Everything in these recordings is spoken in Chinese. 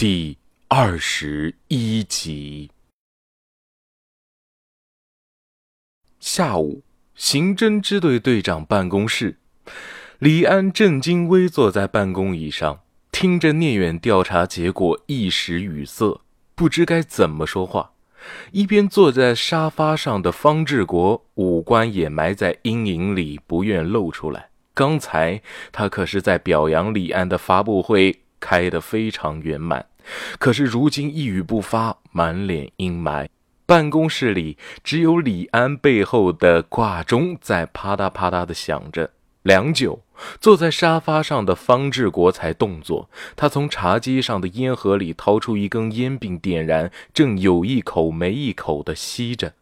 第二十一集。下午，刑侦支队队长办公室，李安正襟危坐在办公椅上，听着聂远调查结果，一时语塞，不知该怎么说话。一边坐在沙发上的方志国，五官也埋在阴影里，不愿露出来。刚才他可是在表扬李安的发布会开得非常圆满，可是如今一语不发，满脸阴霾。办公室里只有李安背后的挂钟在啪嗒啪嗒的响着。良久，坐在沙发上的方志国才动作。他从茶几上的烟盒里掏出一根烟，并点燃，正有一口没一口的吸着。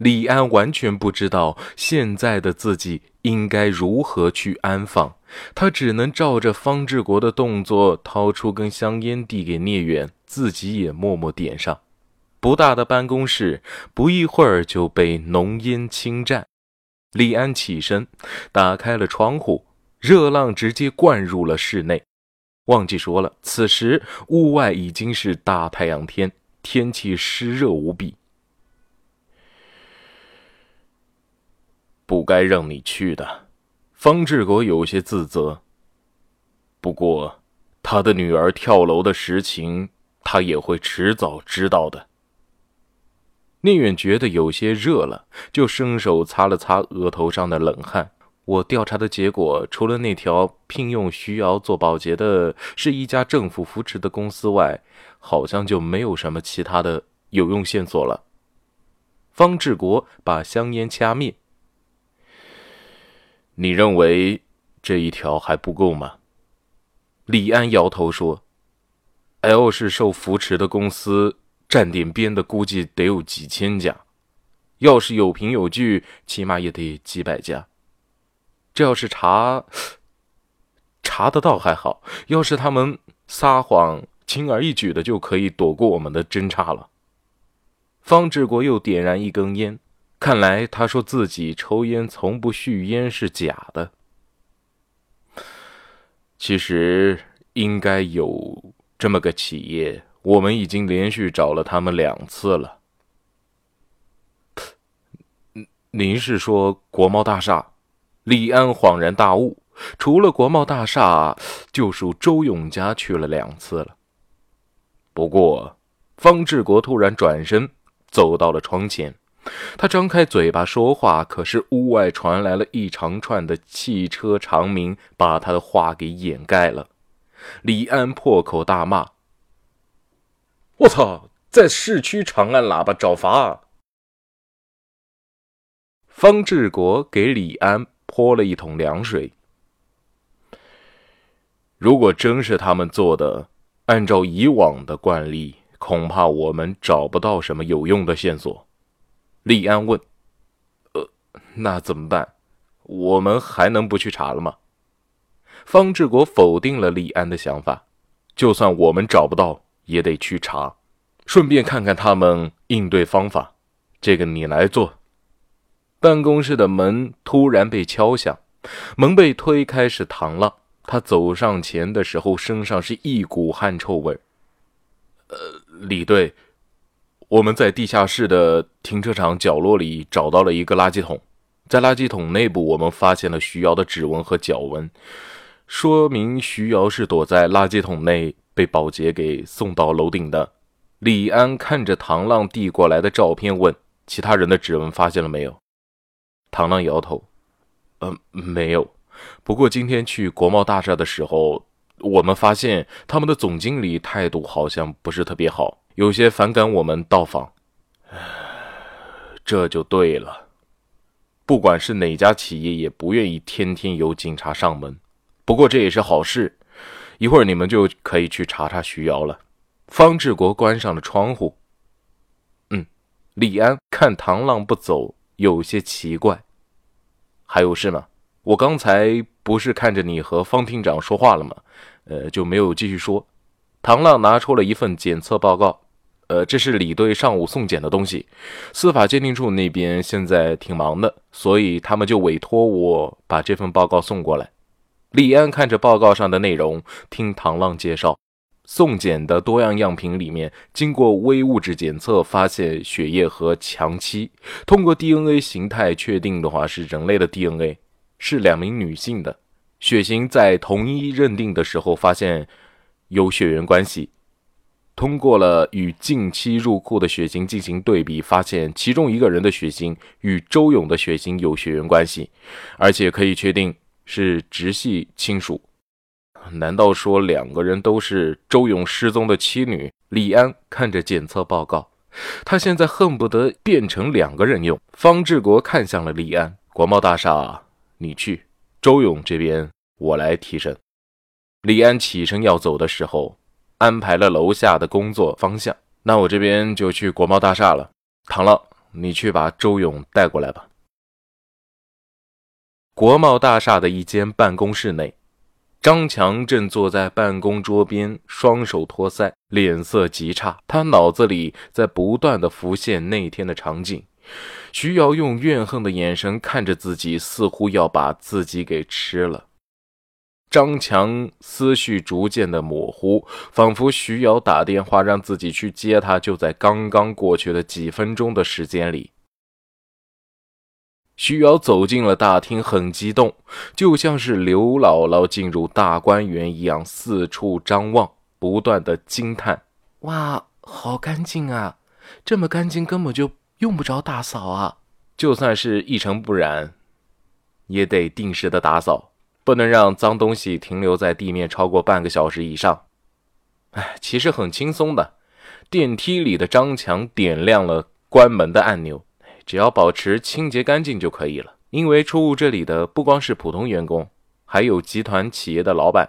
李安完全不知道现在的自己应该如何去安放，他只能照着方志国的动作掏出根香烟递给聂远，自己也默默点上。不大的办公室不一会儿就被浓烟侵占。李安起身，打开了窗户，热浪直接灌入了室内。忘记说了，此时屋外已经是大太阳天，天气湿热无比。不该让你去的，方志国有些自责。不过，他的女儿跳楼的实情，他也会迟早知道的。聂远觉得有些热了，就伸手擦了擦额头上的冷汗。我调查的结果，除了那条聘用徐瑶做保洁的是一家政府扶持的公司外，好像就没有什么其他的有用线索了。方志国把香烟掐灭。你认为这一条还不够吗？李安摇头说：“L 是受扶持的公司。”站点编的估计得有几千家，要是有凭有据，起码也得几百家。这要是查查得到还好，要是他们撒谎，轻而易举的就可以躲过我们的侦查了。方志国又点燃一根烟，看来他说自己抽烟从不续烟是假的。其实应该有这么个企业。我们已经连续找了他们两次了。您是说国贸大厦？李安恍然大悟，除了国贸大厦，就属周永家去了两次了。不过，方志国突然转身走到了窗前，他张开嘴巴说话，可是屋外传来了一长串的汽车长鸣，把他的话给掩盖了。李安破口大骂。我操！在市区长按喇叭找罚。方志国给李安泼了一桶凉水。如果真是他们做的，按照以往的惯例，恐怕我们找不到什么有用的线索。李安问：“呃，那怎么办？我们还能不去查了吗？”方志国否定了李安的想法：“就算我们找不到。”也得去查，顺便看看他们应对方法。这个你来做。办公室的门突然被敲响，门被推开是唐浪。他走上前的时候，身上是一股汗臭味。呃，李队，我们在地下室的停车场角落里找到了一个垃圾桶，在垃圾桶内部，我们发现了徐瑶的指纹和脚纹，说明徐瑶是躲在垃圾桶内。被保洁给送到楼顶的李安看着唐浪递过来的照片，问：“其他人的指纹发现了没有？”唐浪摇头：“呃，没有。不过今天去国贸大厦的时候，我们发现他们的总经理态度好像不是特别好，有些反感我们到访。这就对了。不管是哪家企业，也不愿意天天有警察上门。不过这也是好事。”一会儿你们就可以去查查徐瑶了。方志国关上了窗户。嗯，李安看唐浪不走，有些奇怪。还有事吗？我刚才不是看着你和方厅长说话了吗？呃，就没有继续说。唐浪拿出了一份检测报告。呃，这是李队上午送检的东西。司法鉴定处那边现在挺忙的，所以他们就委托我把这份报告送过来。李安看着报告上的内容，听唐浪介绍，送检的多样样品里面，经过微物质检测，发现血液和强妻。通过 DNA 形态确定的话，是人类的 DNA，是两名女性的血型，在同一认定的时候，发现有血缘关系。通过了与近期入库的血型进行对比，发现其中一个人的血型与周勇的血型有血缘关系，而且可以确定是直系亲属。难道说两个人都是周勇失踪的妻女？李安看着检测报告，他现在恨不得变成两个人用。方志国看向了李安，国贸大厦你去，周勇这边我来提审。李安起身要走的时候，安排了楼下的工作方向。那我这边就去国贸大厦了。唐浪，你去把周勇带过来吧。国贸大厦的一间办公室内。张强正坐在办公桌边，双手托腮，脸色极差。他脑子里在不断的浮现那天的场景：徐瑶用怨恨的眼神看着自己，似乎要把自己给吃了。张强思绪逐渐的模糊，仿佛徐瑶打电话让自己去接他，就在刚刚过去的几分钟的时间里。徐瑶走进了大厅，很激动，就像是刘姥姥进入大观园一样，四处张望，不断的惊叹：“哇，好干净啊！这么干净，根本就用不着打扫啊！就算是一尘不染，也得定时的打扫，不能让脏东西停留在地面超过半个小时以上。”哎，其实很轻松的。电梯里的张强点亮了关门的按钮。只要保持清洁干净就可以了。因为出入这里的不光是普通员工，还有集团企业的老板，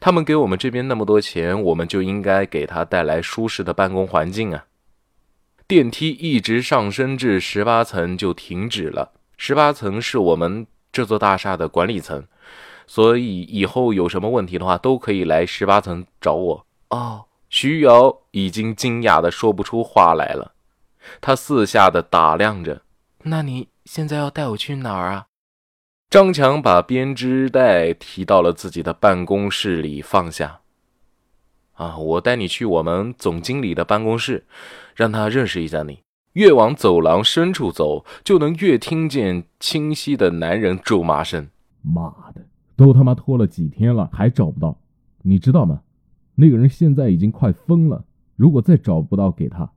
他们给我们这边那么多钱，我们就应该给他带来舒适的办公环境啊。电梯一直上升至十八层就停止了。十八层是我们这座大厦的管理层，所以以后有什么问题的话，都可以来十八层找我。哦，徐瑶已经惊讶的说不出话来了。她四下的打量着，那你现在要带我去哪儿啊？张强把编织袋提到了自己的办公室里放下。啊，我带你去我们总经理的办公室，让他认识一下你。越往走廊深处走，就能越听见清晰的男人咒骂声。妈的，都他妈拖了几天了，还找不到，你知道吗？那个人现在已经快疯了。如果再找不到，给他。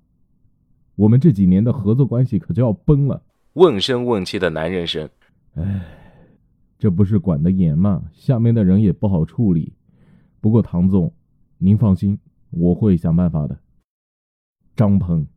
我们这几年的合作关系可就要崩了。问声问气的男人声，哎，这不是管得严吗？下面的人也不好处理。不过唐总，您放心，我会想办法的。张鹏，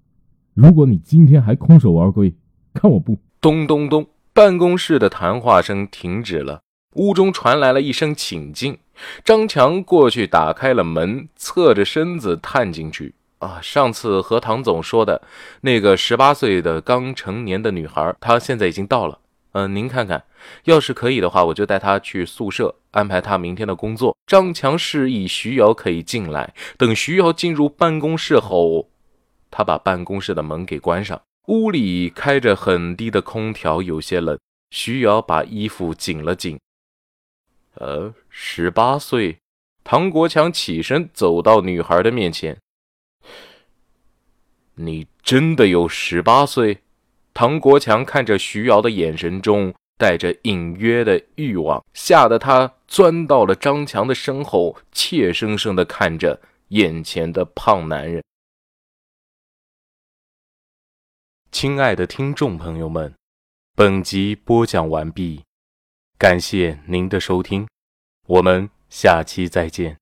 如果你今天还空手而归，看我不……咚咚咚，办公室的谈话声停止了，屋中传来了一声请进。张强过去打开了门，侧着身子探进去。啊，上次和唐总说的那个十八岁的刚成年的女孩，她现在已经到了。嗯，您看看，要是可以的话，我就带她去宿舍，安排她明天的工作。张强示意徐瑶可以进来。等徐瑶进入办公室后，他把办公室的门给关上。屋里开着很低的空调，有些冷。徐瑶把衣服紧了紧。呃，十八岁。唐国强起身走到女孩的面前。你真的有十八岁？唐国强看着徐瑶的眼神中带着隐约的欲望，吓得他钻到了张强的身后，怯生生的看着眼前的胖男人。亲爱的听众朋友们，本集播讲完毕，感谢您的收听，我们下期再见。